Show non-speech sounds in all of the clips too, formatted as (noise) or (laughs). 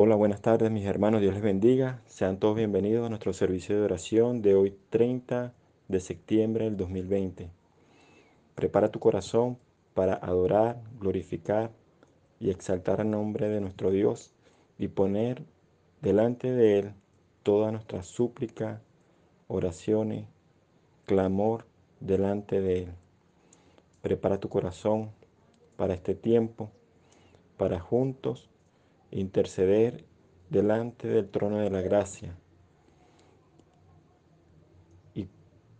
Hola, buenas tardes mis hermanos, Dios les bendiga. Sean todos bienvenidos a nuestro servicio de oración de hoy 30 de septiembre del 2020. Prepara tu corazón para adorar, glorificar y exaltar el nombre de nuestro Dios y poner delante de Él toda nuestra súplica, oraciones, clamor delante de Él. Prepara tu corazón para este tiempo, para juntos interceder delante del trono de la gracia y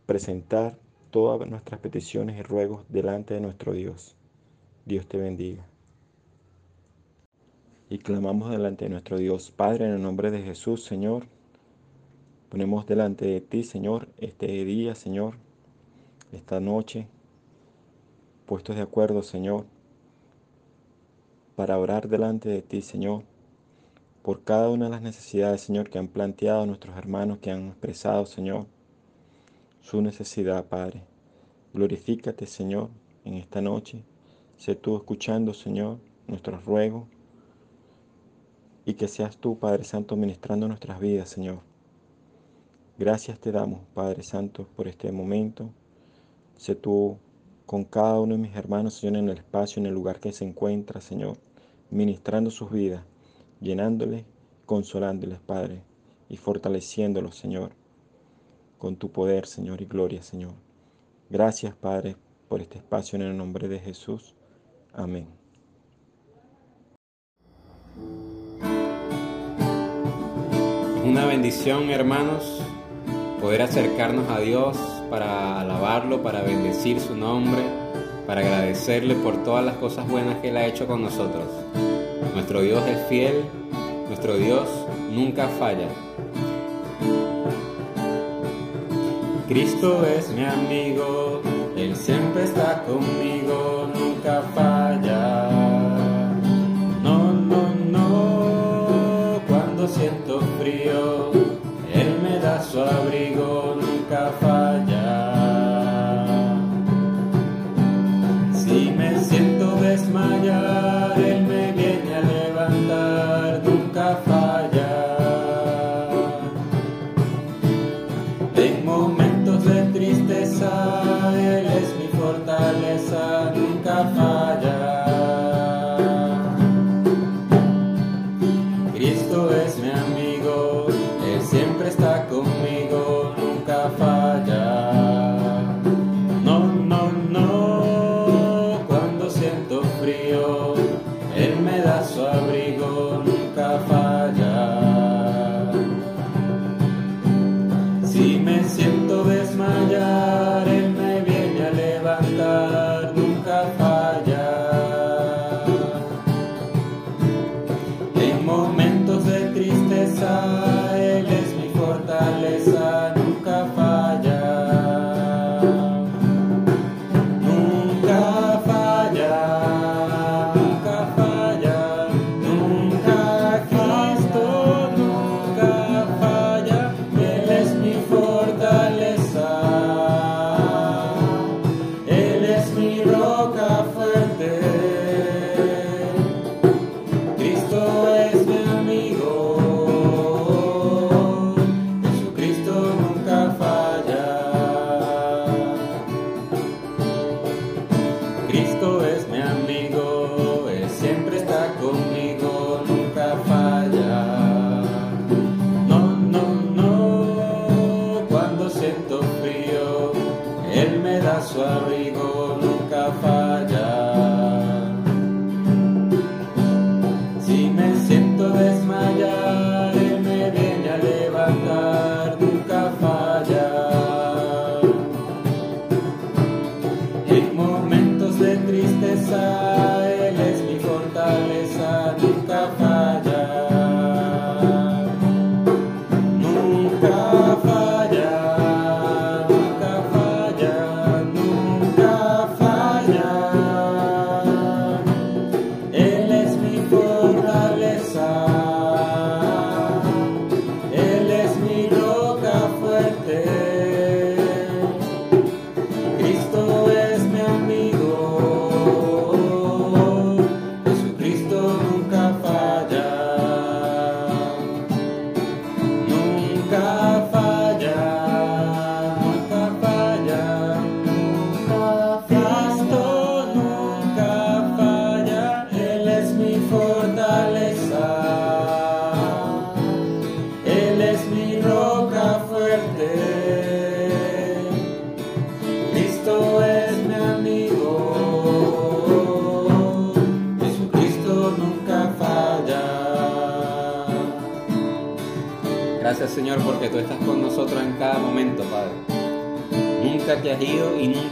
presentar todas nuestras peticiones y ruegos delante de nuestro Dios. Dios te bendiga. Y clamamos delante de nuestro Dios, Padre, en el nombre de Jesús, Señor. Ponemos delante de ti, Señor, este día, Señor, esta noche, puestos de acuerdo, Señor, para orar delante de ti, Señor, por cada una de las necesidades, Señor, que han planteado nuestros hermanos, que han expresado, Señor, su necesidad, Padre. Glorifícate, Señor, en esta noche. Sé tú escuchando, Señor, nuestros ruegos y que seas tú, Padre Santo, ministrando nuestras vidas, Señor. Gracias te damos, Padre Santo, por este momento. Sé tú con cada uno de mis hermanos, Señor, en el espacio, en el lugar que se encuentra, Señor ministrando sus vidas, llenándoles, consolándoles, Padre, y fortaleciéndolos, Señor, con tu poder, Señor, y gloria, Señor. Gracias, Padre, por este espacio en el nombre de Jesús. Amén. Una bendición, hermanos, poder acercarnos a Dios para alabarlo, para bendecir su nombre para agradecerle por todas las cosas buenas que Él ha hecho con nosotros. Nuestro Dios es fiel, nuestro Dios nunca falla. Cristo es mi amigo, Él siempre está conmigo, nunca falla. No, no, no, cuando siento frío, Él me da su abrigo, Cristo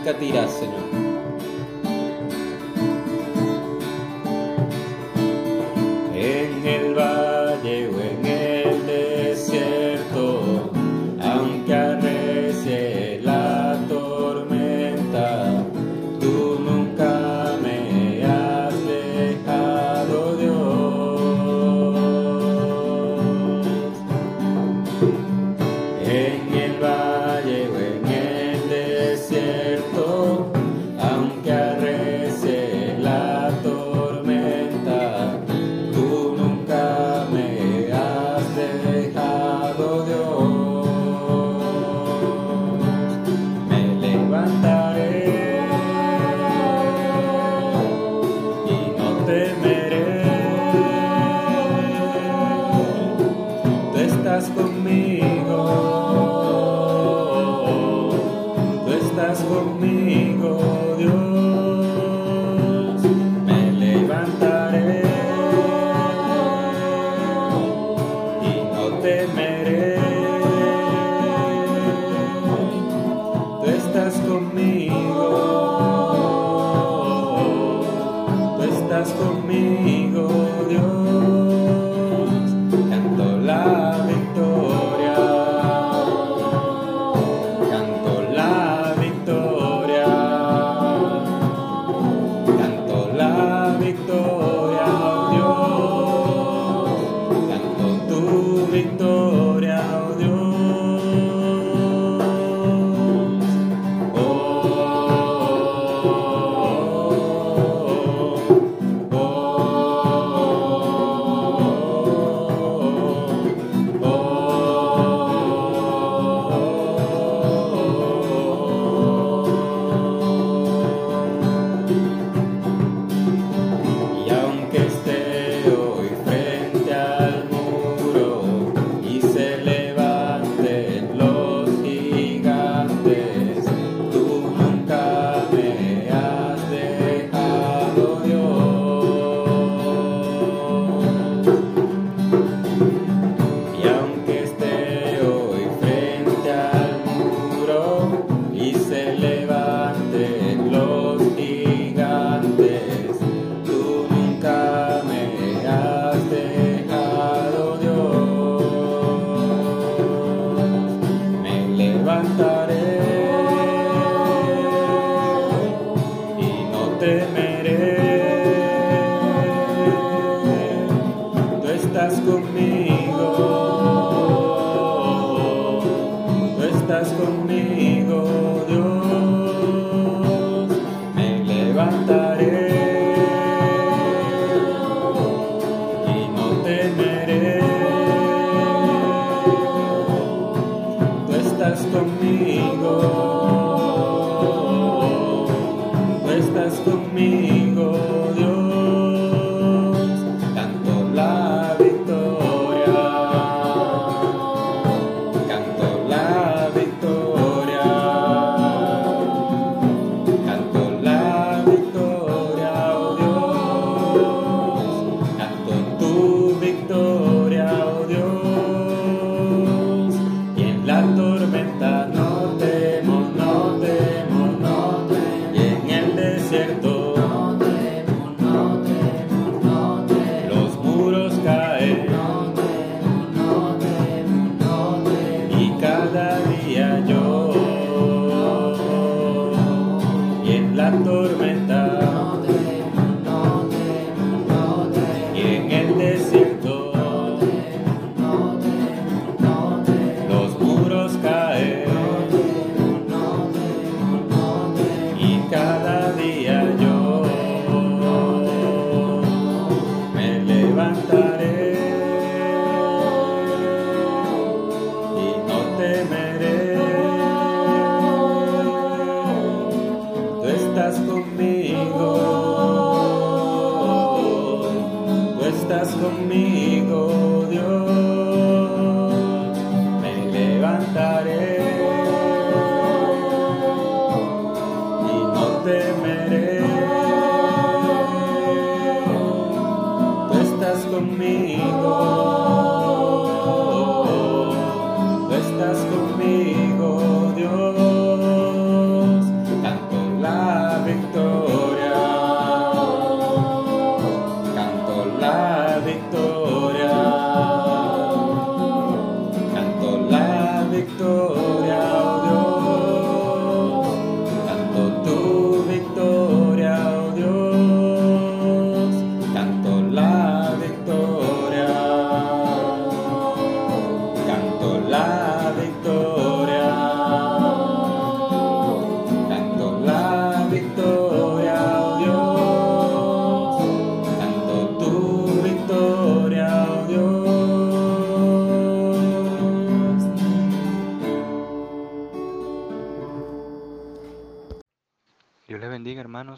nunca te irás, Señor.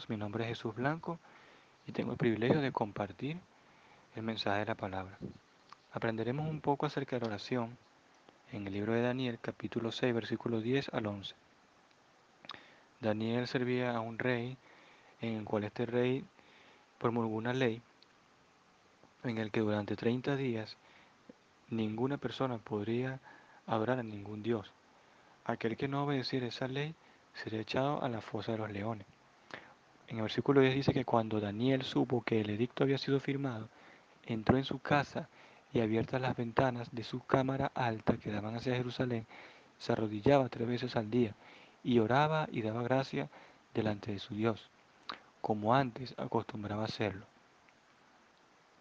Mi nombre es Jesús Blanco y tengo el privilegio de compartir el mensaje de la palabra. Aprenderemos un poco acerca de la oración en el libro de Daniel, capítulo 6, versículos 10 al 11. Daniel servía a un rey en el cual este rey promulgó una ley en el que durante 30 días ninguna persona podría adorar a ningún dios. Aquel que no obedeciera esa ley sería echado a la fosa de los leones. En el versículo 10 dice que cuando Daniel supo que el edicto había sido firmado, entró en su casa y abiertas las ventanas de su cámara alta que daban hacia Jerusalén, se arrodillaba tres veces al día y oraba y daba gracia delante de su Dios, como antes acostumbraba hacerlo.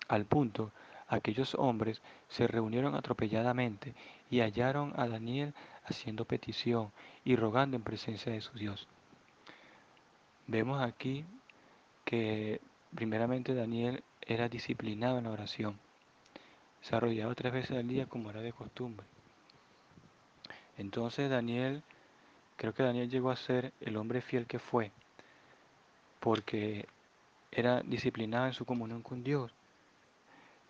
Al punto, aquellos hombres se reunieron atropelladamente y hallaron a Daniel haciendo petición y rogando en presencia de su Dios. Vemos aquí que primeramente Daniel era disciplinado en la oración. Se arrodillaba tres veces al día como era de costumbre. Entonces Daniel, creo que Daniel llegó a ser el hombre fiel que fue, porque era disciplinado en su comunión con Dios.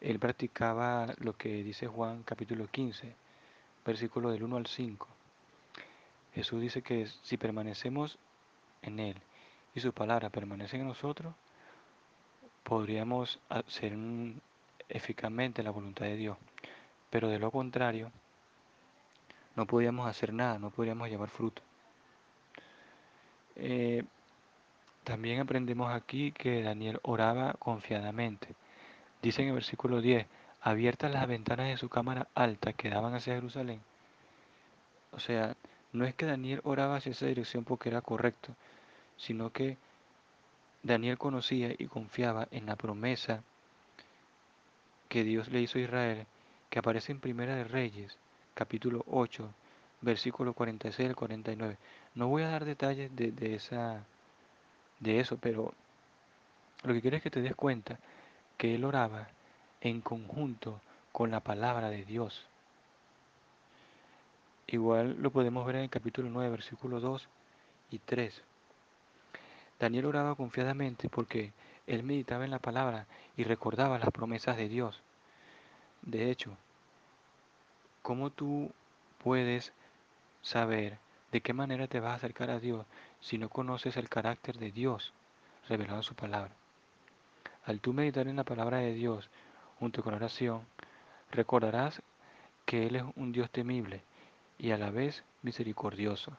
Él practicaba lo que dice Juan capítulo 15, versículo del 1 al 5. Jesús dice que si permanecemos en Él y su palabra permanece en nosotros, podríamos hacer eficazmente la voluntad de Dios. Pero de lo contrario, no podíamos hacer nada, no podríamos llevar fruto. Eh, también aprendemos aquí que Daniel oraba confiadamente. Dice en el versículo 10, abiertas las ventanas de su cámara alta que daban hacia Jerusalén. O sea, no es que Daniel oraba hacia esa dirección porque era correcto, sino que Daniel conocía y confiaba en la promesa que Dios le hizo a Israel, que aparece en Primera de Reyes, capítulo 8, versículo 46 al 49. No voy a dar detalles de, esa, de eso, pero lo que quiero es que te des cuenta que él oraba en conjunto con la palabra de Dios. Igual lo podemos ver en el capítulo 9, versículos 2 y 3. Daniel oraba confiadamente porque él meditaba en la palabra y recordaba las promesas de Dios. De hecho, ¿cómo tú puedes saber de qué manera te vas a acercar a Dios si no conoces el carácter de Dios revelado en su palabra? Al tú meditar en la palabra de Dios junto con oración, recordarás que Él es un Dios temible y a la vez misericordioso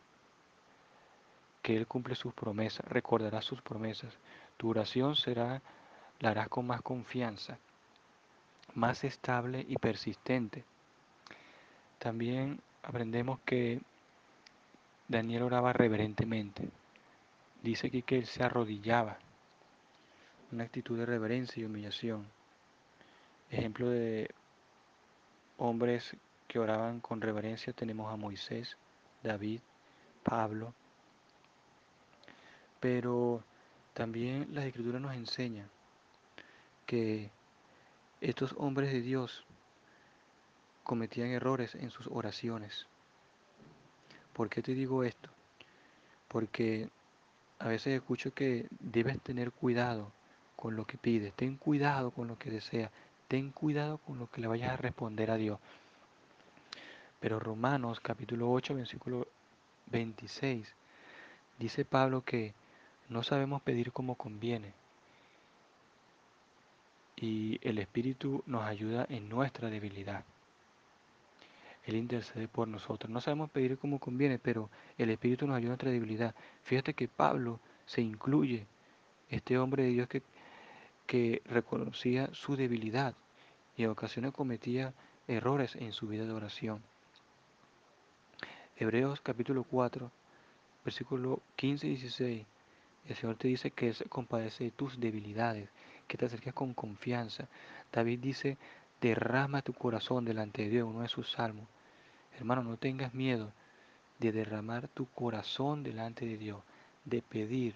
que Él cumple sus promesas, recordarás sus promesas. Tu oración será, la harás con más confianza, más estable y persistente. También aprendemos que Daniel oraba reverentemente. Dice aquí que él se arrodillaba, una actitud de reverencia y humillación. Ejemplo de hombres que oraban con reverencia tenemos a Moisés, David, Pablo, pero también las escrituras nos enseñan que estos hombres de Dios cometían errores en sus oraciones. ¿Por qué te digo esto? Porque a veces escucho que debes tener cuidado con lo que pides, ten cuidado con lo que deseas, ten cuidado con lo que le vayas a responder a Dios. Pero Romanos capítulo 8, versículo 26, dice Pablo que no sabemos pedir como conviene. Y el Espíritu nos ayuda en nuestra debilidad. Él intercede por nosotros. No sabemos pedir como conviene, pero el Espíritu nos ayuda en nuestra debilidad. Fíjate que Pablo se incluye, este hombre de Dios que, que reconocía su debilidad y en ocasiones cometía errores en su vida de oración. Hebreos capítulo 4, versículo 15 y 16 el Señor te dice que compadece de tus debilidades, que te acerques con confianza. David dice, derrama tu corazón delante de Dios, uno de sus salmos. Hermano, no tengas miedo de derramar tu corazón delante de Dios, de pedir,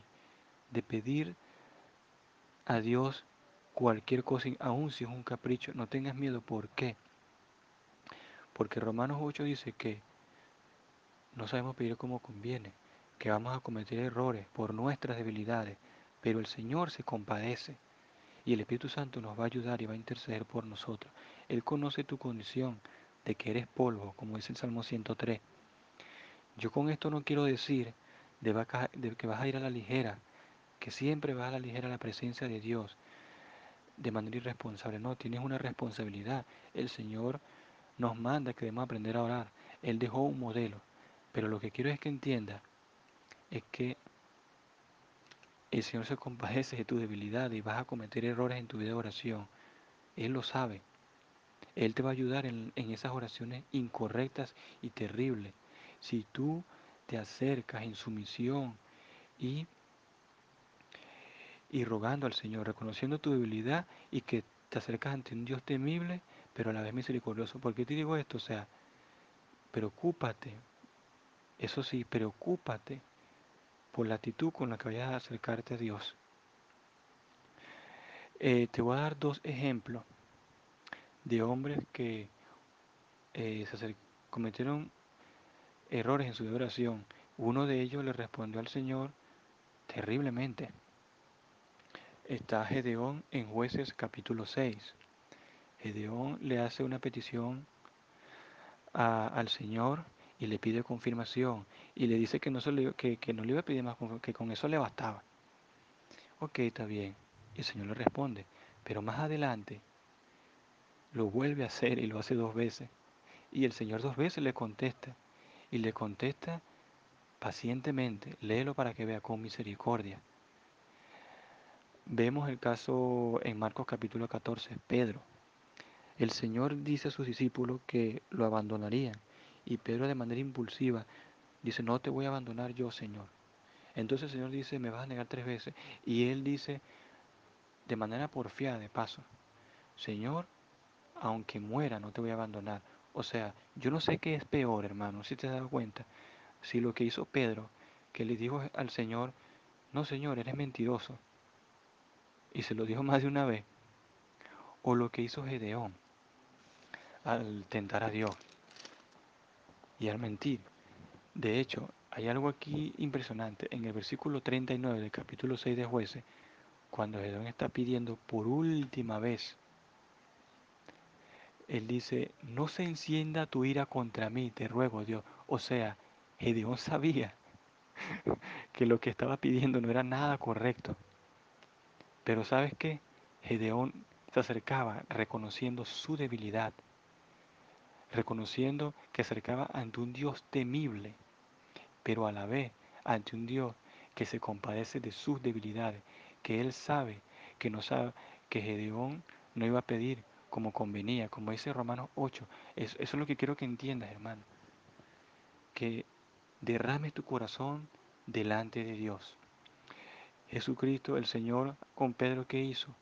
de pedir a Dios cualquier cosa, aun si es un capricho. No tengas miedo, ¿por qué? Porque Romanos 8 dice que no sabemos pedir como conviene que vamos a cometer errores por nuestras debilidades, pero el Señor se compadece y el Espíritu Santo nos va a ayudar y va a interceder por nosotros. Él conoce tu condición de que eres polvo, como dice el Salmo 103. Yo con esto no quiero decir de, que vas a ir a la ligera, que siempre vas a la ligera la presencia de Dios de manera irresponsable. No, tienes una responsabilidad. El Señor nos manda que debemos aprender a orar. Él dejó un modelo. Pero lo que quiero es que entienda es que el Señor se compadece de tu debilidad y vas a cometer errores en tu vida de oración. Él lo sabe. Él te va a ayudar en, en esas oraciones incorrectas y terribles. Si tú te acercas en sumisión y, y rogando al Señor, reconociendo tu debilidad y que te acercas ante un Dios temible, pero a la vez misericordioso. ¿Por qué te digo esto? O sea, preocúpate, eso sí, preocúpate por la actitud con la que vayas a acercarte a Dios. Eh, te voy a dar dos ejemplos de hombres que eh, se cometieron errores en su oración. Uno de ellos le respondió al Señor terriblemente. Está Gedeón en jueces capítulo 6. Gedeón le hace una petición al Señor y le pide confirmación y le dice que no, se le- que, que no le iba a pedir más, que con eso le bastaba. Ok, está bien. El Señor le responde, pero más adelante lo vuelve a hacer y lo hace dos veces. Y el Señor dos veces le contesta y le contesta pacientemente. Léelo para que vea con misericordia. Vemos el caso en Marcos capítulo 14, Pedro. El Señor dice a sus discípulos que lo abandonarían y Pedro de manera impulsiva dice, no te voy a abandonar yo, Señor. Entonces el Señor dice, me vas a negar tres veces. Y él dice, de manera porfiada, de paso, Señor, aunque muera, no te voy a abandonar. O sea, yo no sé qué es peor, hermano, si te has dado cuenta. Si lo que hizo Pedro, que le dijo al Señor, no, Señor, eres mentiroso. Y se lo dijo más de una vez. O lo que hizo Gedeón al tentar a Dios y al mentir. De hecho, hay algo aquí impresionante. En el versículo 39 del capítulo 6 de Jueces, cuando Gedeón está pidiendo por última vez, él dice, no se encienda tu ira contra mí, te ruego Dios. O sea, Gedeón (laughs) sabía que lo que estaba pidiendo no era nada correcto. Pero ¿sabes qué? Gedeón se acercaba reconociendo su debilidad, reconociendo que acercaba ante un Dios temible, pero a la vez ante un Dios que se compadece de sus debilidades, que él sabe que no sabe que Gedeón no iba a pedir como convenía, como dice Romanos 8. Eso, eso es lo que quiero que entiendas, hermano. Que derrames tu corazón delante de Dios. Jesucristo, el Señor, con Pedro, ¿qué hizo?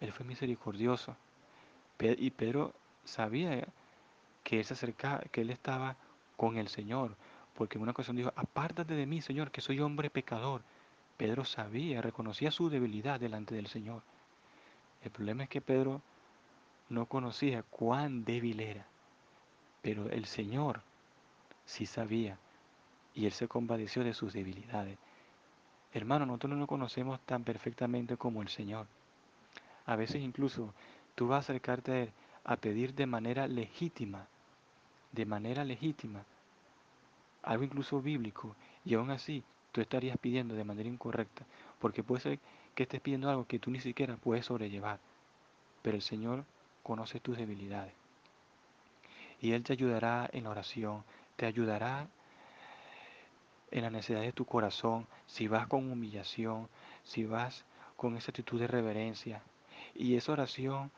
Él fue misericordioso. Y Pedro sabía que él se acercaba, que él estaba con el Señor, porque en una ocasión dijo, apártate de mí, Señor, que soy hombre pecador. Pedro sabía, reconocía su debilidad delante del Señor. El problema es que Pedro no conocía cuán débil era, pero el Señor sí sabía y él se compadeció de sus debilidades. Hermano, nosotros no nos conocemos tan perfectamente como el Señor. A veces incluso tú vas a acercarte a Él a pedir de manera legítima, de manera legítima, algo incluso bíblico, y aún así tú estarías pidiendo de manera incorrecta, porque puede ser que estés pidiendo algo que tú ni siquiera puedes sobrellevar, pero el Señor conoce tus debilidades. Y Él te ayudará en la oración, te ayudará en la necesidad de tu corazón, si vas con humillación, si vas con esa actitud de reverencia. Y esa oración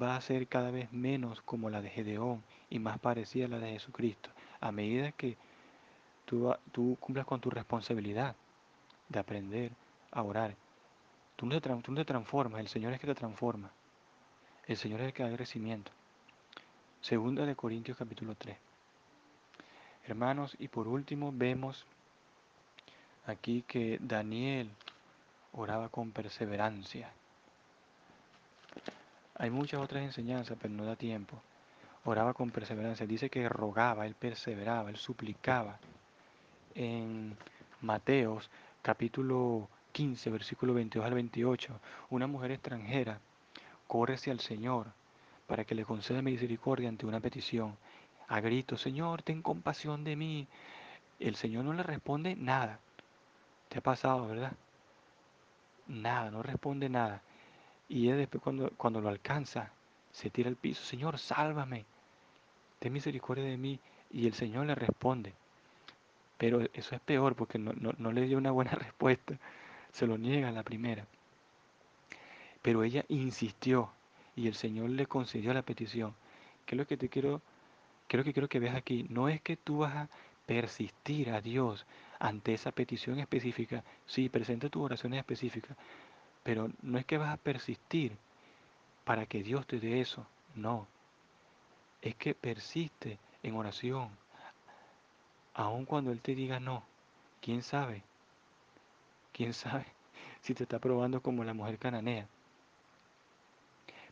va a ser cada vez menos como la de Gedeón y más parecida a la de Jesucristo, a medida que tú, tú cumplas con tu responsabilidad de aprender a orar. Tú no, te, tú no te transformas, el Señor es que te transforma. El Señor es el que da crecimiento. Segunda de Corintios capítulo 3. Hermanos, y por último vemos aquí que Daniel oraba con perseverancia. Hay muchas otras enseñanzas, pero no da tiempo. Oraba con perseverancia. Dice que rogaba, él perseveraba, él suplicaba. En Mateos capítulo 15, versículo 22 al 28, una mujer extranjera corre hacia el Señor para que le conceda misericordia ante una petición. A grito, Señor, ten compasión de mí. El Señor no le responde nada. ¿Te ha pasado, verdad? Nada, no responde nada. Y ella después cuando, cuando lo alcanza, se tira al piso, Señor, sálvame, ten misericordia de mí. Y el Señor le responde. Pero eso es peor porque no, no, no le dio una buena (laughs) respuesta. Se lo niega la primera. Pero ella insistió y el Señor le concedió la petición. ¿Qué es lo que te quiero, lo que quiero que veas aquí? No es que tú vas a persistir a Dios ante esa petición específica. Sí, presenta tus oraciones específicas, pero no es que vas a persistir para que Dios te dé eso. No. Es que persiste en oración. Aun cuando Él te diga no. ¿Quién sabe? ¿Quién sabe (laughs) si te está probando como la mujer cananea?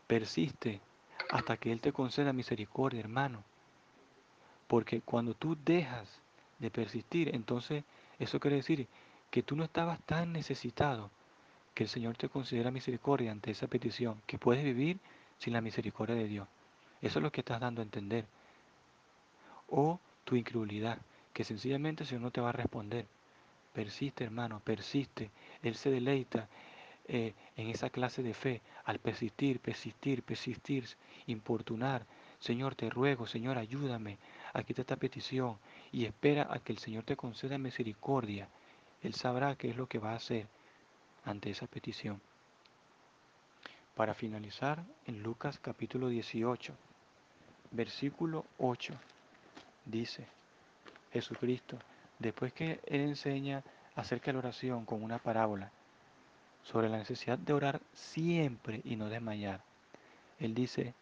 Persiste hasta que Él te conceda misericordia, hermano. Porque cuando tú dejas de persistir, entonces eso quiere decir que tú no estabas tan necesitado que el Señor te considera misericordia ante esa petición, que puedes vivir sin la misericordia de Dios. Eso es lo que estás dando a entender. O tu incredulidad, que sencillamente el Señor no te va a responder. Persiste, hermano, persiste. Él se deleita eh, en esa clase de fe, al persistir, persistir, persistir, importunar. Señor, te ruego, Señor, ayúdame. Aquí está esta petición y espera a que el Señor te conceda misericordia. Él sabrá qué es lo que va a hacer ante esa petición. Para finalizar, en Lucas capítulo 18, versículo 8, dice Jesucristo, después que Él enseña acerca de la oración con una parábola, sobre la necesidad de orar siempre y no desmayar. Él dice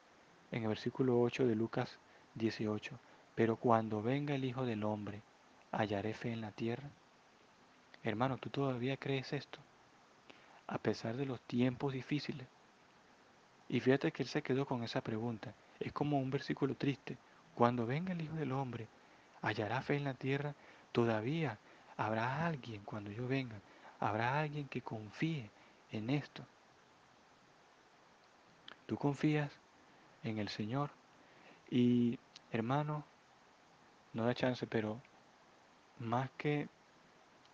en el versículo 8 de Lucas 18, pero cuando venga el Hijo del Hombre, ¿hallaré fe en la tierra? Hermano, ¿tú todavía crees esto? A pesar de los tiempos difíciles. Y fíjate que él se quedó con esa pregunta. Es como un versículo triste. Cuando venga el Hijo del Hombre, ¿hallará fe en la tierra? Todavía habrá alguien cuando yo venga habrá alguien que confíe en esto. Tú confías en el Señor y hermano, no da chance, pero más que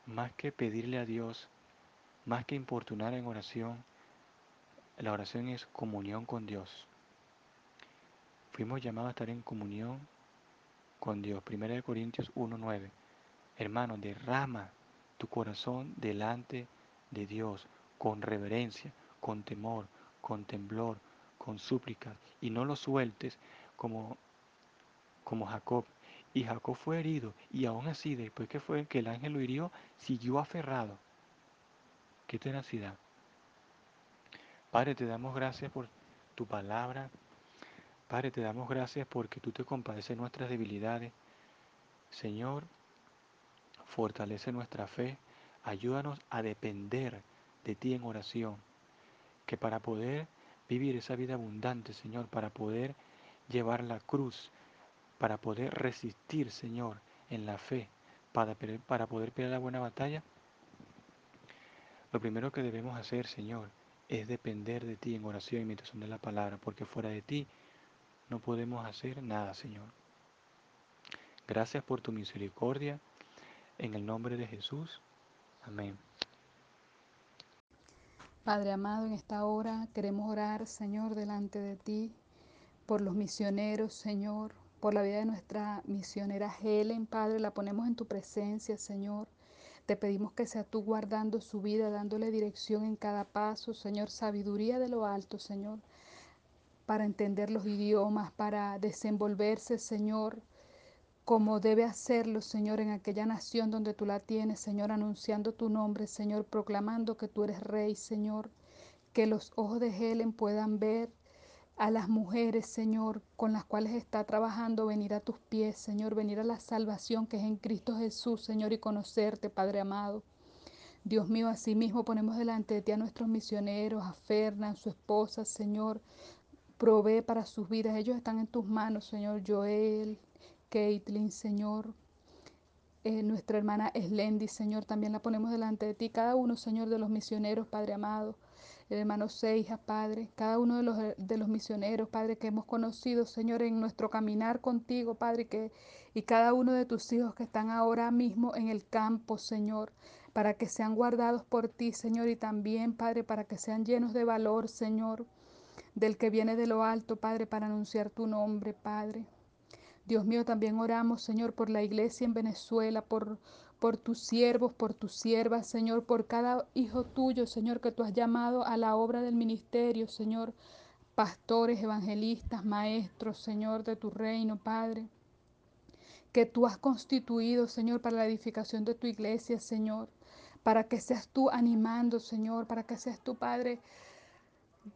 más que pedirle a Dios, más que importunar en oración, la oración es comunión con Dios. Fuimos llamados a estar en comunión con Dios. 1 Corintios 1.9. Hermano, derrama tu corazón delante de Dios con reverencia, con temor, con temblor, con súplicas y no lo sueltes como, como Jacob. Y Jacob fue herido y aún así después que fue que el ángel lo hirió, siguió aferrado. Qué tenacidad. Padre, te damos gracias por tu palabra. Padre, te damos gracias porque tú te compadeces nuestras debilidades. Señor, fortalece nuestra fe, ayúdanos a depender de ti en oración, que para poder vivir esa vida abundante, Señor, para poder llevar la cruz, para poder resistir, Señor, en la fe, para, para poder pelear la buena batalla, lo primero que debemos hacer, Señor, es depender de ti en oración y meditación de la palabra, porque fuera de ti no podemos hacer nada, Señor. Gracias por tu misericordia en el nombre de Jesús. Amén. Padre amado, en esta hora queremos orar, Señor, delante de ti, por los misioneros, Señor, por la vida de nuestra misionera Helen, Padre, la ponemos en tu presencia, Señor. Te pedimos que sea tú guardando su vida, dándole dirección en cada paso, Señor, sabiduría de lo alto, Señor, para entender los idiomas, para desenvolverse, Señor, como debe hacerlo, Señor, en aquella nación donde tú la tienes, Señor, anunciando tu nombre, Señor, proclamando que tú eres rey, Señor, que los ojos de Helen puedan ver a las mujeres, Señor, con las cuales está trabajando, venir a tus pies, Señor, venir a la salvación que es en Cristo Jesús, Señor, y conocerte, Padre amado. Dios mío, asimismo ponemos delante de ti a nuestros misioneros, a Fernan, su esposa, Señor. Provee para sus vidas. Ellos están en tus manos, Señor. Joel, Caitlin, Señor. eh, nuestra hermana Eslendi, Señor, también la ponemos delante de ti. Cada uno, Señor, de los misioneros, Padre amado, el hermano Seija, Padre, cada uno de los, de los misioneros, Padre, que hemos conocido, Señor, en nuestro caminar contigo, Padre, que, y cada uno de tus hijos que están ahora mismo en el campo, Señor, para que sean guardados por ti, Señor, y también, Padre, para que sean llenos de valor, Señor, del que viene de lo alto, Padre, para anunciar tu nombre, Padre. Dios mío, también oramos, Señor, por la iglesia en Venezuela, por, por tus siervos, por tus siervas, Señor, por cada hijo tuyo, Señor, que tú has llamado a la obra del ministerio, Señor, pastores, evangelistas, maestros, Señor, de tu reino, Padre, que tú has constituido, Señor, para la edificación de tu iglesia, Señor, para que seas tú animando, Señor, para que seas tu Padre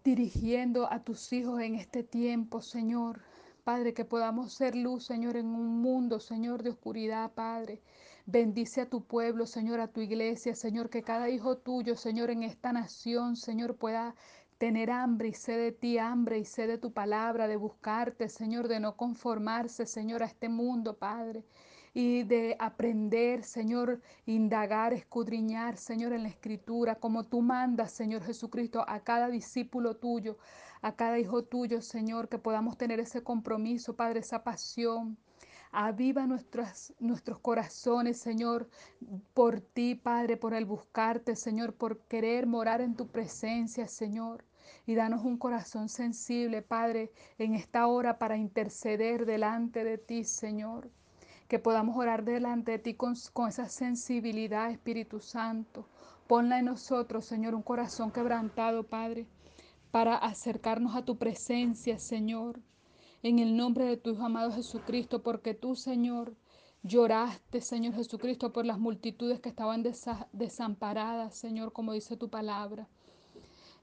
dirigiendo a tus hijos en este tiempo, Señor. Padre, que podamos ser luz, Señor, en un mundo, Señor, de oscuridad, Padre. Bendice a tu pueblo, Señor, a tu iglesia, Señor, que cada hijo tuyo, Señor, en esta nación, Señor, pueda tener hambre y sed de ti, hambre y sed de tu palabra, de buscarte, Señor, de no conformarse, Señor, a este mundo, Padre y de aprender, Señor, indagar, escudriñar, Señor, en la escritura, como tú mandas, Señor Jesucristo, a cada discípulo tuyo, a cada hijo tuyo, Señor, que podamos tener ese compromiso, Padre, esa pasión. Aviva nuestros corazones, Señor, por ti, Padre, por el buscarte, Señor, por querer morar en tu presencia, Señor. Y danos un corazón sensible, Padre, en esta hora para interceder delante de ti, Señor que podamos orar delante de ti con, con, esa sensibilidad, Espíritu Santo. Ponla en nosotros, Señor, un corazón quebrantado, Padre, para acercarnos a tu presencia, Señor, en el nombre de tu Hijo amado Jesucristo, porque tú, Señor, lloraste, Señor Jesucristo, por las multitudes que estaban desamparadas, Señor, como dice tu palabra.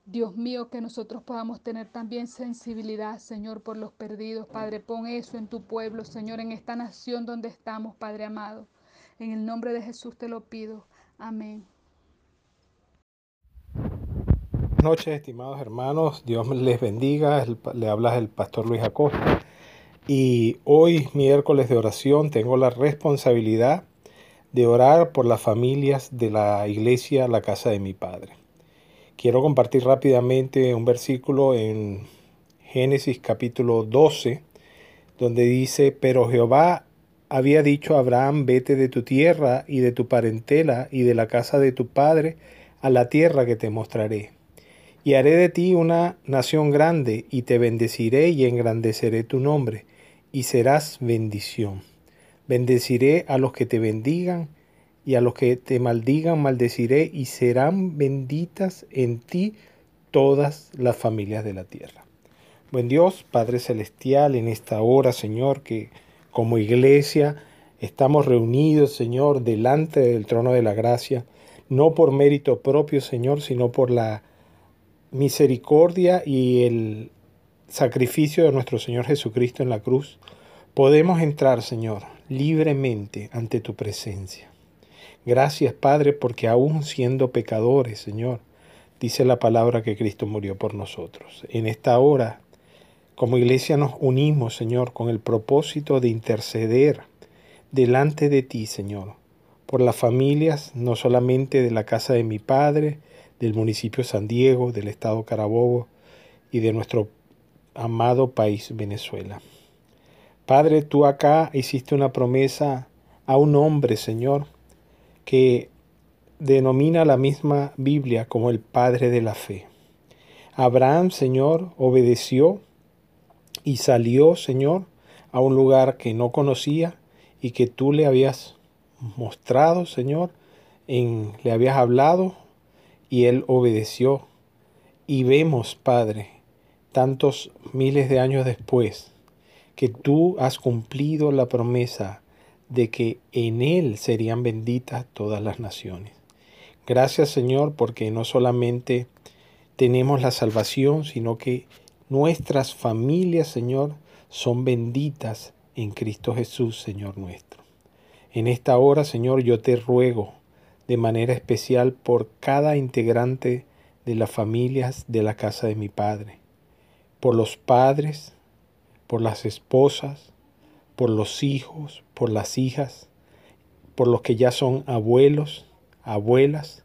Dios mío, que nosotros podamos tener también sensibilidad, Señor, por los perdidos. Padre, pon eso en tu pueblo, Señor, en esta nación donde estamos, Padre amado. En el nombre de Jesús te lo pido. Amén. Buenas noches, estimados hermanos. Dios les bendiga. Le habla el pastor Luis Acosta. Y hoy, miércoles de oración, tengo la responsabilidad de orar por las familias de la iglesia, la casa de mi Padre. Quiero compartir rápidamente un versículo en Génesis capítulo 12, donde dice, pero Jehová había dicho a Abraham, vete de tu tierra y de tu parentela y de la casa de tu padre a la tierra que te mostraré. Y haré de ti una nación grande, y te bendeciré y engrandeceré tu nombre, y serás bendición. Bendeciré a los que te bendigan, y a los que te maldigan maldeciré y serán benditas en ti todas las familias de la tierra. Buen Dios, Padre Celestial, en esta hora, Señor, que como iglesia estamos reunidos, Señor, delante del trono de la gracia, no por mérito propio, Señor, sino por la misericordia y el sacrificio de nuestro Señor Jesucristo en la cruz, podemos entrar, Señor, libremente ante tu presencia. Gracias, Padre, porque aún siendo pecadores, Señor, dice la palabra que Cristo murió por nosotros. En esta hora, como iglesia nos unimos, Señor, con el propósito de interceder delante de ti, Señor, por las familias, no solamente de la casa de mi Padre, del municipio San Diego, del estado Carabobo y de nuestro amado país Venezuela. Padre, tú acá hiciste una promesa a un hombre, Señor, que denomina la misma Biblia como el Padre de la Fe. Abraham, Señor, obedeció y salió, Señor, a un lugar que no conocía y que tú le habías mostrado, Señor, en, le habías hablado y él obedeció. Y vemos, Padre, tantos miles de años después, que tú has cumplido la promesa de que en Él serían benditas todas las naciones. Gracias Señor porque no solamente tenemos la salvación, sino que nuestras familias, Señor, son benditas en Cristo Jesús, Señor nuestro. En esta hora, Señor, yo te ruego de manera especial por cada integrante de las familias de la casa de mi Padre, por los padres, por las esposas, por los hijos, por las hijas, por los que ya son abuelos, abuelas.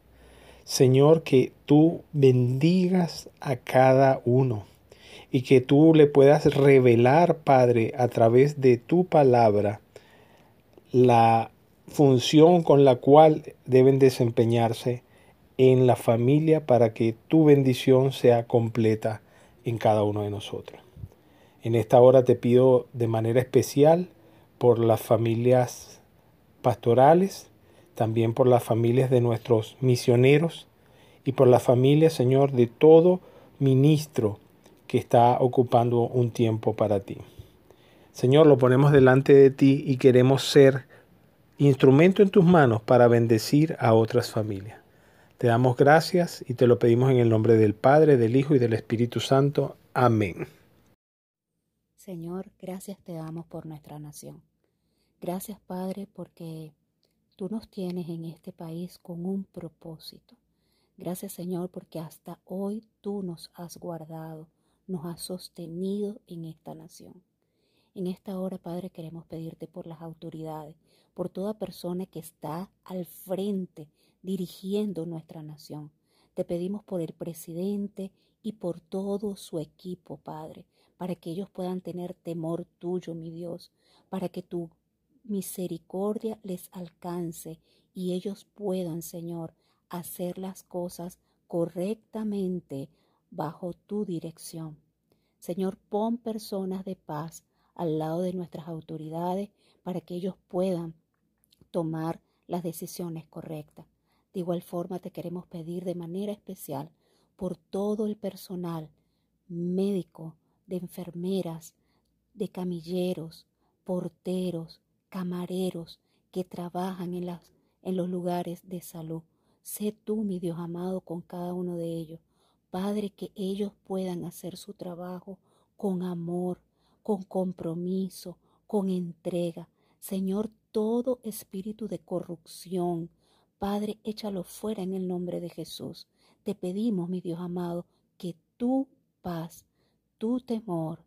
Señor, que tú bendigas a cada uno y que tú le puedas revelar, Padre, a través de tu palabra, la función con la cual deben desempeñarse en la familia para que tu bendición sea completa en cada uno de nosotros. En esta hora te pido de manera especial por las familias pastorales, también por las familias de nuestros misioneros y por la familia, Señor, de todo ministro que está ocupando un tiempo para ti. Señor, lo ponemos delante de ti y queremos ser instrumento en tus manos para bendecir a otras familias. Te damos gracias y te lo pedimos en el nombre del Padre, del Hijo y del Espíritu Santo. Amén. Señor, gracias te damos por nuestra nación. Gracias, Padre, porque tú nos tienes en este país con un propósito. Gracias, Señor, porque hasta hoy tú nos has guardado, nos has sostenido en esta nación. En esta hora, Padre, queremos pedirte por las autoridades, por toda persona que está al frente dirigiendo nuestra nación. Te pedimos por el presidente y por todo su equipo, Padre, para que ellos puedan tener temor tuyo, mi Dios, para que tu misericordia les alcance y ellos puedan, Señor, hacer las cosas correctamente bajo tu dirección. Señor, pon personas de paz al lado de nuestras autoridades para que ellos puedan tomar las decisiones correctas. De igual forma te queremos pedir de manera especial por todo el personal médico, de enfermeras, de camilleros, porteros, camareros que trabajan en, los lugares de salud. Sé tú, mi Dios amado, con cada uno de ellos. Padre, que ellos puedan hacer su trabajo con amor, con compromiso, con entrega. Señor, todo espíritu de corrupción, Padre, échalo fuera en el nombre de Jesús. Te pedimos, mi Dios amado, que tu paz, tu temor,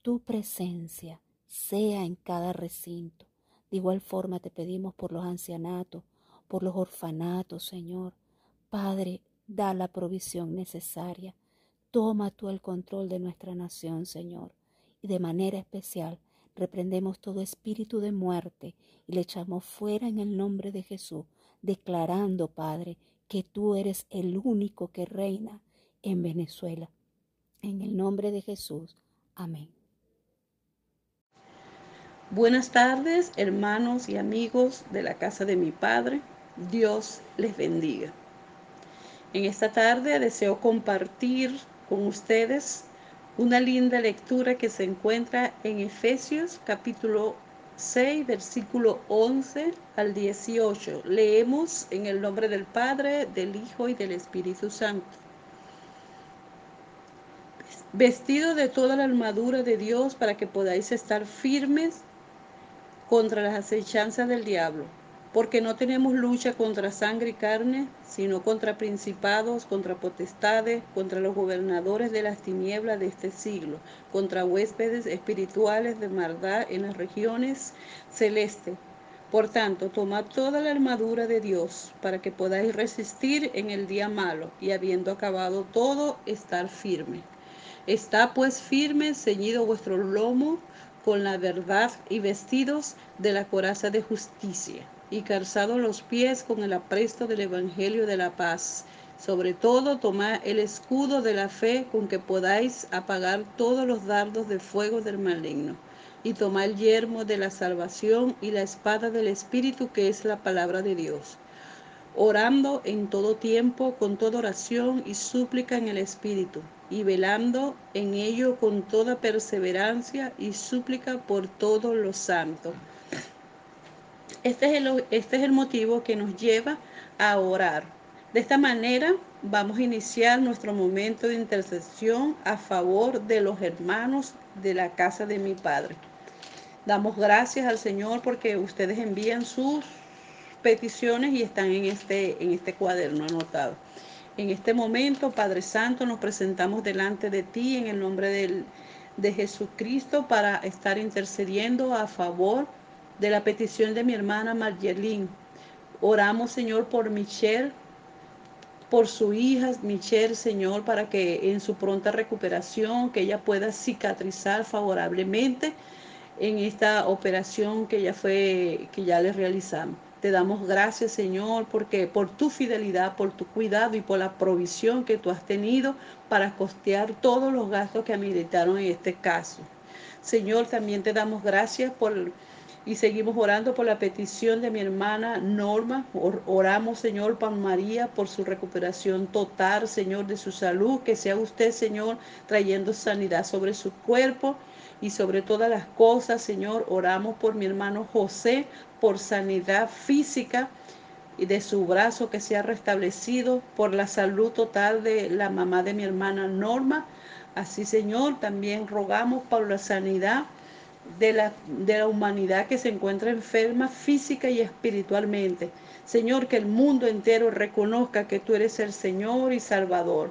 tu presencia sea en cada recinto. De igual forma te pedimos por los ancianatos, por los orfanatos, Señor. Padre, da la provisión necesaria. Toma tú el control de nuestra nación, Señor y de manera especial reprendemos todo espíritu de muerte y le echamos fuera en el nombre de Jesús, declarando, Padre, que tú eres el único que reina en Venezuela. En el nombre de Jesús. Amén. Buenas tardes, hermanos y amigos de la casa de mi Padre. Dios les bendiga. En esta tarde deseo compartir con ustedes una linda lectura que se encuentra en Efesios capítulo 6, versículo 11 al 18. Leemos en el nombre del Padre, del Hijo y del Espíritu Santo. Vestido de toda la armadura de Dios para que podáis estar firmes contra las acechanzas del diablo porque no tenemos lucha contra sangre y carne, sino contra principados, contra potestades, contra los gobernadores de las tinieblas de este siglo, contra huéspedes espirituales de maldad en las regiones celestes. Por tanto, tomad toda la armadura de Dios para que podáis resistir en el día malo y habiendo acabado todo, estar firme. Está pues firme, ceñido vuestro lomo con la verdad y vestidos de la coraza de justicia y calzado los pies con el apresto del Evangelio de la paz. Sobre todo, tomad el escudo de la fe con que podáis apagar todos los dardos de fuego del maligno. Y tomad el yermo de la salvación y la espada del Espíritu que es la palabra de Dios. Orando en todo tiempo, con toda oración y súplica en el Espíritu, y velando en ello con toda perseverancia y súplica por todos los santos este es, el, este es el motivo que nos lleva a orar. De esta manera vamos a iniciar nuestro momento de intercesión a favor de los hermanos de la casa de mi Padre. Damos gracias al Señor porque ustedes envían sus peticiones y están en este, en este cuaderno anotado. En este momento, Padre Santo, nos presentamos delante de ti en el nombre de Jesucristo para estar intercediendo a favor de la petición de mi hermana Marjelín Oramos, Señor, por Michelle, por su hija Michelle, Señor, para que en su pronta recuperación, que ella pueda cicatrizar favorablemente en esta operación que ya fue, que ya le realizamos. Te damos gracias, Señor, porque por tu fidelidad, por tu cuidado y por la provisión que tú has tenido para costear todos los gastos que ameritaron en este caso. Señor, también te damos gracias por y seguimos orando por la petición de mi hermana Norma. Oramos, Señor, para María, por su recuperación total, Señor, de su salud. Que sea usted, Señor, trayendo sanidad sobre su cuerpo y sobre todas las cosas, Señor. Oramos por mi hermano José, por sanidad física y de su brazo que sea restablecido, por la salud total de la mamá de mi hermana Norma. Así, Señor, también rogamos por la sanidad de la, de la humanidad que se encuentra enferma física y espiritualmente. Señor, que el mundo entero reconozca que tú eres el Señor y Salvador.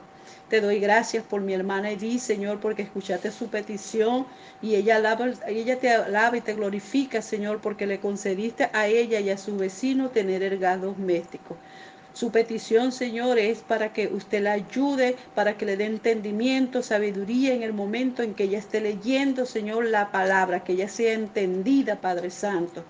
Te doy gracias por mi hermana Edith, Señor, porque escuchaste su petición y ella, alaba, ella te alaba y te glorifica, Señor, porque le concediste a ella y a su vecino tener el gas. Su petición, Señor, es para que usted la ayude, para que le dé entendimiento, sabiduría en el momento en que ella esté leyendo, Señor, la palabra, que ella sea entendida, Padre Santo.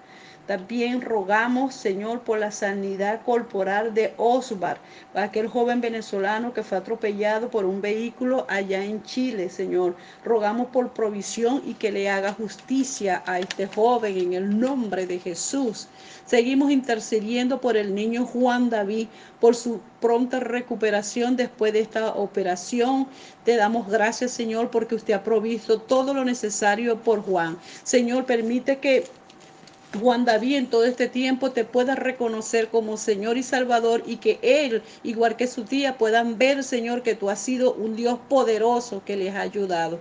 También rogamos, Señor, por la sanidad corporal de Osbar, aquel joven venezolano que fue atropellado por un vehículo allá en Chile, Señor. Rogamos por provisión y que le haga justicia a este joven en el nombre de Jesús. Seguimos intercediendo por el niño Juan David, por su pronta recuperación después de esta operación. Te damos gracias, Señor, porque usted ha provisto todo lo necesario por Juan. Señor, permite que Juan David en todo este tiempo te pueda reconocer como Señor y Salvador y que Él, igual que su tía, puedan ver, Señor, que tú has sido un Dios poderoso que les ha ayudado.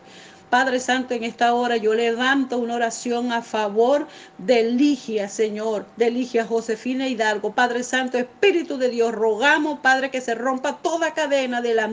Padre Santo, en esta hora yo levanto una oración a favor de Ligia, Señor, de Ligia Josefina Hidalgo. Padre Santo, Espíritu de Dios, rogamos, Padre, que se rompa toda cadena de la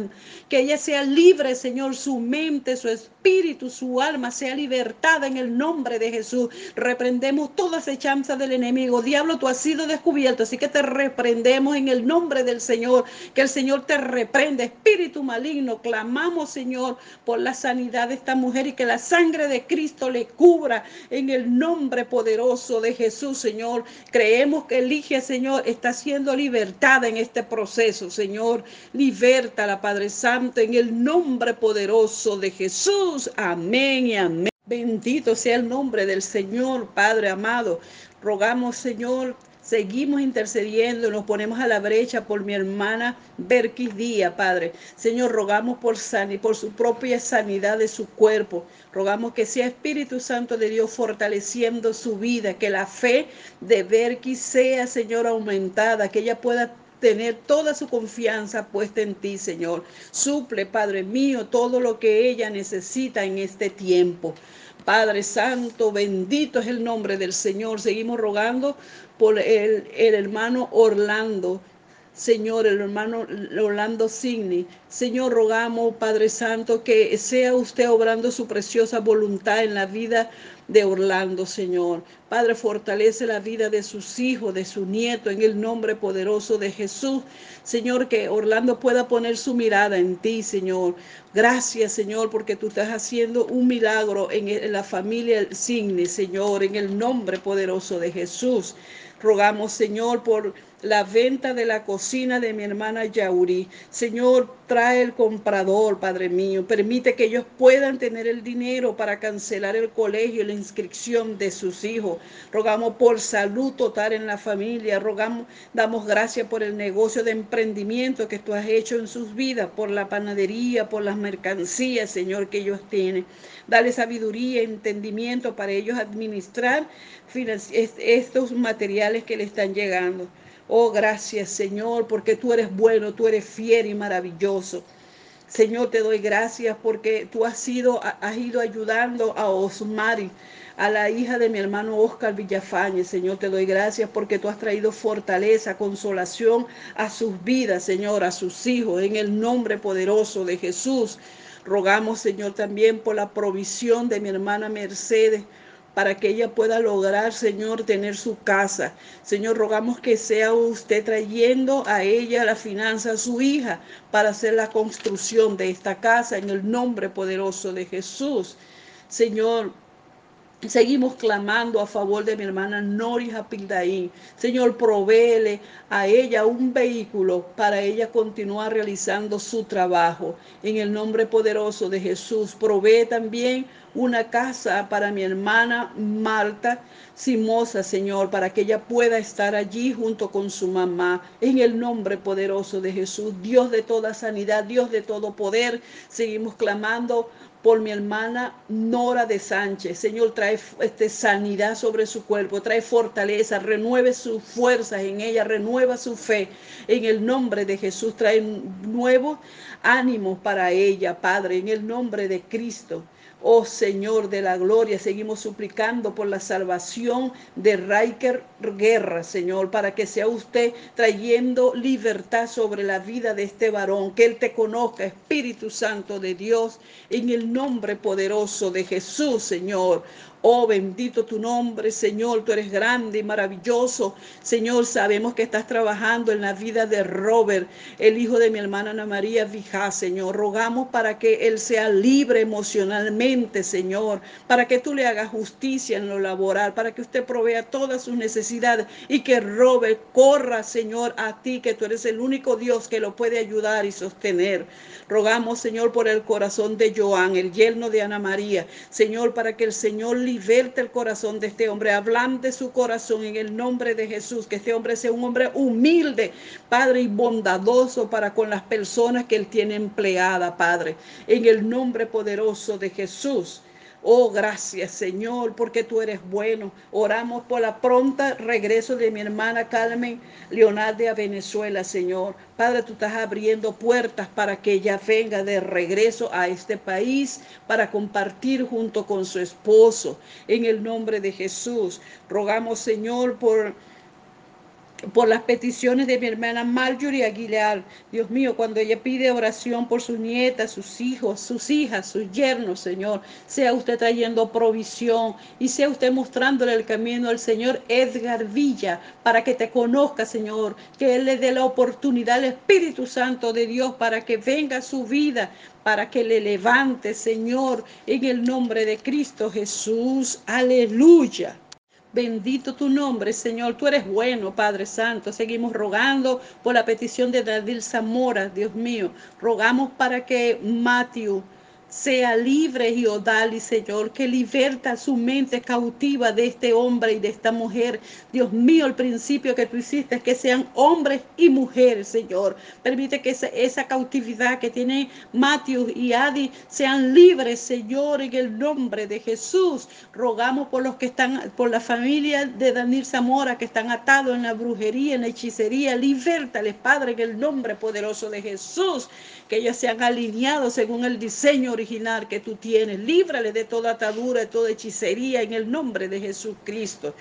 que ella sea libre, Señor, su mente, su espíritu, su alma sea libertada en el nombre de Jesús. Reprendemos toda acechanza del enemigo. Diablo, tú has sido descubierto, así que te reprendemos en el nombre del Señor. Que el Señor te reprenda, espíritu maligno. Clamamos, Señor, por la sanidad de esta mujer y que la sangre de Cristo le cubra en el nombre poderoso de Jesús, Señor. Creemos que Eligia, Señor, está siendo libertada en este proceso, Señor. la Padre Santo, en el nombre poderoso de Jesús. Amén y amén. Bendito sea el nombre del Señor, Padre amado. Rogamos, Señor, Seguimos intercediendo, nos ponemos a la brecha por mi hermana Berkis Díaz, Padre. Señor, rogamos por, por su propia sanidad de su cuerpo. Rogamos que sea Espíritu Santo de Dios fortaleciendo su vida, que la fe de Berkis sea, Señor, aumentada, que ella pueda tener toda su confianza puesta en ti, Señor. Suple, Padre mío, todo lo que ella necesita en este tiempo. Padre Santo, bendito es el nombre del Señor. Seguimos rogando por el, hermano Orlando. Señor, el hermano Orlando Signi. Señor, rogamos, Padre Santo, que sea usted obrando su preciosa voluntad en la vida de Orlando, Señor. Padre, fortalece la vida de sus hijos, de su nieto, en el nombre poderoso de Jesús. Señor, que Orlando pueda poner su mirada en ti, Señor. Gracias, Señor, porque tú estás haciendo un milagro en, la familia Signi, Señor, en el nombre poderoso de Jesús. Rogamos, Señor, por la venta de la cocina de mi hermana Yauri. Señor, trae el comprador, Padre mío. Permite que ellos puedan tener el dinero para cancelar el colegio y la inscripción de sus hijos. Rogamos por salud total en la familia. Rogamos, damos gracias por el negocio de emprendimiento que tú has hecho en sus vidas, por la panadería, por las mercancías, Señor, que ellos tienen. Dale sabiduría, entendimiento para ellos administrar estos materiales que le están llegando. Oh, gracias Señor, porque tú eres bueno, tú eres fiel y maravilloso. Señor, te doy gracias porque tú has, sido, has ido ayudando a Osmari, a la hija de mi hermano Oscar Villafañe. Señor, te doy gracias porque tú has traído fortaleza, consolación a sus vidas, Señor, a sus hijos, en el nombre poderoso de Jesús. Rogamos, Señor, también por la provisión de mi hermana Mercedes para que ella pueda lograr, Señor, tener su casa. Señor, rogamos que sea usted trayendo a ella la finanza, a su hija, para hacer la construcción de esta casa en el nombre poderoso de Jesús. Señor, Seguimos clamando a favor de mi hermana Noris Apildaín. Señor, provéele a ella un vehículo para ella continuar realizando su trabajo. En el nombre poderoso de Jesús, provee también una casa para mi hermana Marta Simosa, Señor, para que ella pueda estar allí junto con su mamá. En el nombre poderoso de Jesús, Dios de toda sanidad, Dios de todo poder, seguimos clamando por mi hermana Nora de Sánchez. Señor, trae este, sanidad sobre su cuerpo, trae fortaleza, renueve sus fuerzas en ella, renueva su fe. En el nombre de Jesús, trae nuevo ánimo para ella, Padre, en el nombre de Cristo. Oh Señor de la gloria, seguimos suplicando por la salvación de Riker Guerra, Señor, para que sea usted trayendo libertad sobre la vida de este varón, que él te conozca, Espíritu Santo de Dios, en el nombre poderoso de Jesús, Señor. Oh, bendito tu nombre, Señor, tú eres grande y maravilloso. Señor, sabemos que estás trabajando en la vida de Robert, el hijo de mi hermana Ana María Vijá, Señor. Rogamos para que él sea libre emocionalmente, Señor, para que tú le hagas justicia en lo laboral, para que usted provea todas sus necesidades y que Robert corra, Señor, a ti, que tú eres el único Dios que lo puede ayudar y sostener. Rogamos, Señor, por el corazón de Joan, el yerno de Ana María, Señor, para que el Señor liberte el corazón de este hombre, de su corazón en el nombre de Jesús, que este hombre sea un hombre humilde, Padre, y bondadoso para con las personas que él tiene empleada, Padre, en el nombre poderoso de Jesús. Oh, gracias Señor, porque tú eres bueno. Oramos por la pronta regreso de mi hermana Carmen Leonardo a Venezuela, Señor. Padre, tú estás abriendo puertas para que ella venga de regreso a este país para compartir junto con su esposo. En el nombre de Jesús, rogamos, Señor, por por las peticiones de mi hermana Marjorie Aguilar. Dios mío, cuando ella pide oración por sus nietas, sus hijos, sus hijas, sus yernos, Señor, sea usted trayendo provisión y sea usted mostrándole el camino al Señor Edgar Villa para que te conozca, Señor, que Él le dé la oportunidad al Espíritu Santo de Dios para que venga a su vida, para que le levante, Señor, en el nombre de Cristo Jesús. Aleluya. Bendito tu nombre, Señor. Tú eres bueno, Padre Santo. Seguimos rogando por la petición de David Zamora, Dios mío. Rogamos para que Matthew sea libre, y Odali, Señor, que liberta su mente cautiva de este hombre y de esta mujer. Dios mío, el principio que tú hiciste es que sean hombres y mujeres, Señor. Permite que esa, cautividad que tiene Matthew y Adi sean libres, Señor, en el nombre de Jesús. Rogamos por los que están, por la familia de Daniel Zamora, que están atados en la brujería, en la hechicería. Libertales, Padre, en el nombre poderoso de Jesús. Que ellos sean alineados según el diseño original que tú tienes. Líbrale de toda atadura, de toda hechicería en el nombre de Jesucristo.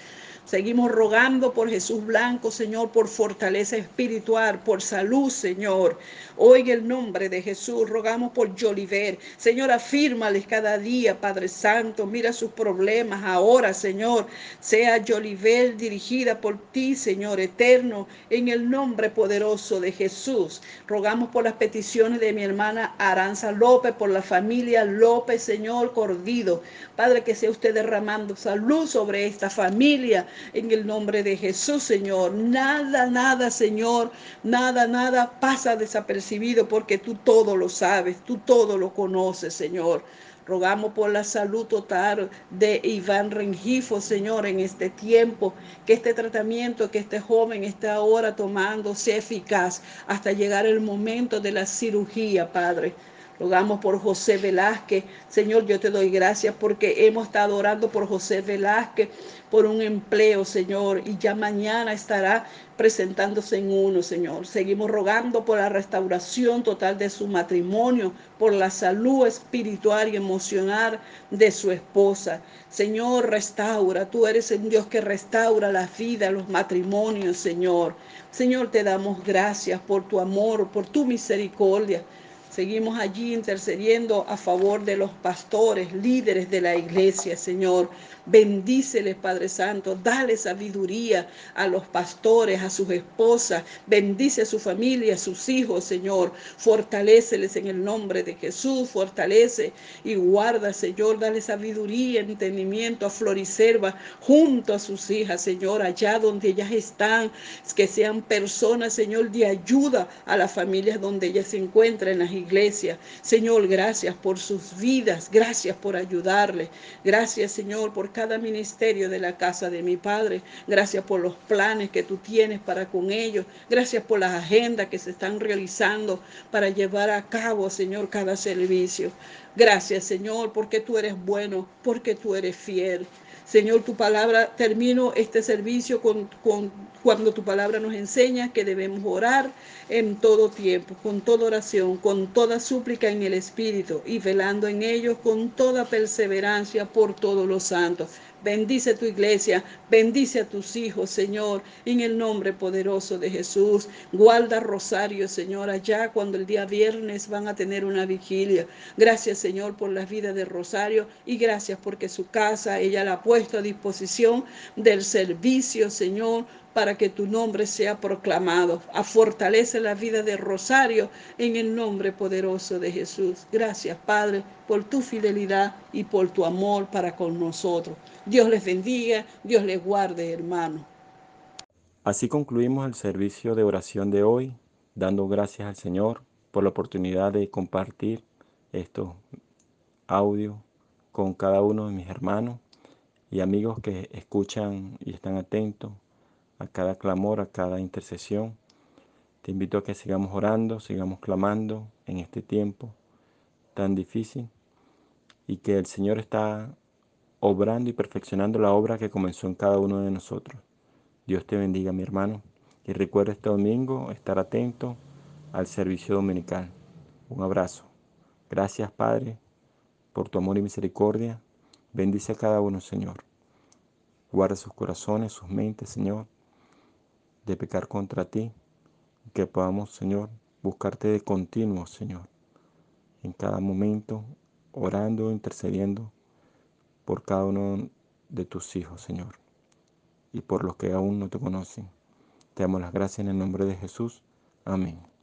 Seguimos rogando por Jesús Blanco, Señor, por fortaleza espiritual, por salud, Señor. Hoy en el nombre de Jesús rogamos por Joliver. Señor, afírmales cada día, Padre Santo. Mira sus problemas ahora, Señor. Sea Joliver dirigida por ti, Señor eterno, en el nombre poderoso de Jesús. Rogamos por las peticiones de mi hermana Aranza López, por la familia López, Señor Cordido. Padre, que sea usted derramando salud sobre esta familia en el nombre de Jesús, Señor. Nada, nada, Señor, nada, nada pasa desapercibido porque tú todo lo sabes, tú todo lo conoces, Señor. Rogamos por la salud total de Iván Rengifo, Señor, en este tiempo, que este tratamiento que este joven está ahora tomando sea eficaz hasta llegar el momento de la cirugía, Padre. Rogamos por José Velázquez. Señor, yo te doy gracias porque hemos estado orando por José Velázquez, por un empleo, Señor, y ya mañana estará presentándose en uno, Señor. Seguimos rogando por la restauración total de su matrimonio, por la salud espiritual y emocional de su esposa. Señor, restaura. Tú eres el Dios que restaura la vida, los matrimonios, Señor. Señor, te damos gracias por tu amor, por tu misericordia. Seguimos allí intercediendo a favor de los pastores, líderes de la iglesia, Señor. Bendíceles, Padre Santo. Dale sabiduría a los pastores, a sus esposas. Bendice a su familia, a sus hijos, Señor. Fortaléceles en el nombre de Jesús. Fortalece y guarda, Señor. Dale sabiduría, entendimiento a Floriserva junto a sus hijas, Señor, allá donde ellas están. Que sean personas, Señor, de ayuda a las familias donde ellas se encuentran en las iglesia. Señor, gracias por sus vidas, gracias por ayudarle. Gracias, Señor, por cada ministerio de la casa de mi Padre. Gracias por los planes que tú tienes para con ellos. Gracias por las agendas que se están realizando para llevar a cabo, Señor, cada servicio. Gracias, Señor, porque tú eres bueno, porque tú eres fiel. Señor, tu palabra, termino este servicio con, con, cuando tu palabra nos enseña que debemos orar en todo tiempo, con toda oración, con toda súplica en el Espíritu y velando en ellos con toda perseverancia por todos los santos. Bendice tu iglesia, bendice a tus hijos, Señor, en el nombre poderoso de Jesús. Guarda Rosario, Señor, allá cuando el día viernes van a tener una vigilia. Gracias, Señor, por la vida de Rosario y gracias porque su casa ella la ha puesto a disposición del servicio, Señor, para que tu nombre sea proclamado. A fortalece la vida de Rosario en el nombre poderoso de Jesús. Gracias, Padre, por tu fidelidad y por tu amor para con nosotros. Dios les bendiga, Dios les guarde, hermano. Así concluimos el servicio de oración de hoy, dando gracias al Señor por la oportunidad de compartir estos audios con cada uno de mis hermanos y amigos que escuchan y están atentos a cada clamor, a cada intercesión. Te invito a que sigamos orando, sigamos clamando en este tiempo tan difícil y que el Señor está obrando y perfeccionando la obra que comenzó en cada uno de nosotros. Dios te bendiga, mi hermano, y recuerda este domingo estar atento al servicio dominical. Un abrazo. Gracias, Padre, por tu amor y misericordia. Bendice a cada uno, Señor. Guarda sus corazones, sus mentes, Señor de pecar contra ti, que podamos, Señor, buscarte de continuo, Señor, en cada momento, orando, intercediendo por cada uno de tus hijos, Señor, y por los que aún no te conocen. Te damos las gracias en el nombre de Jesús. Amén.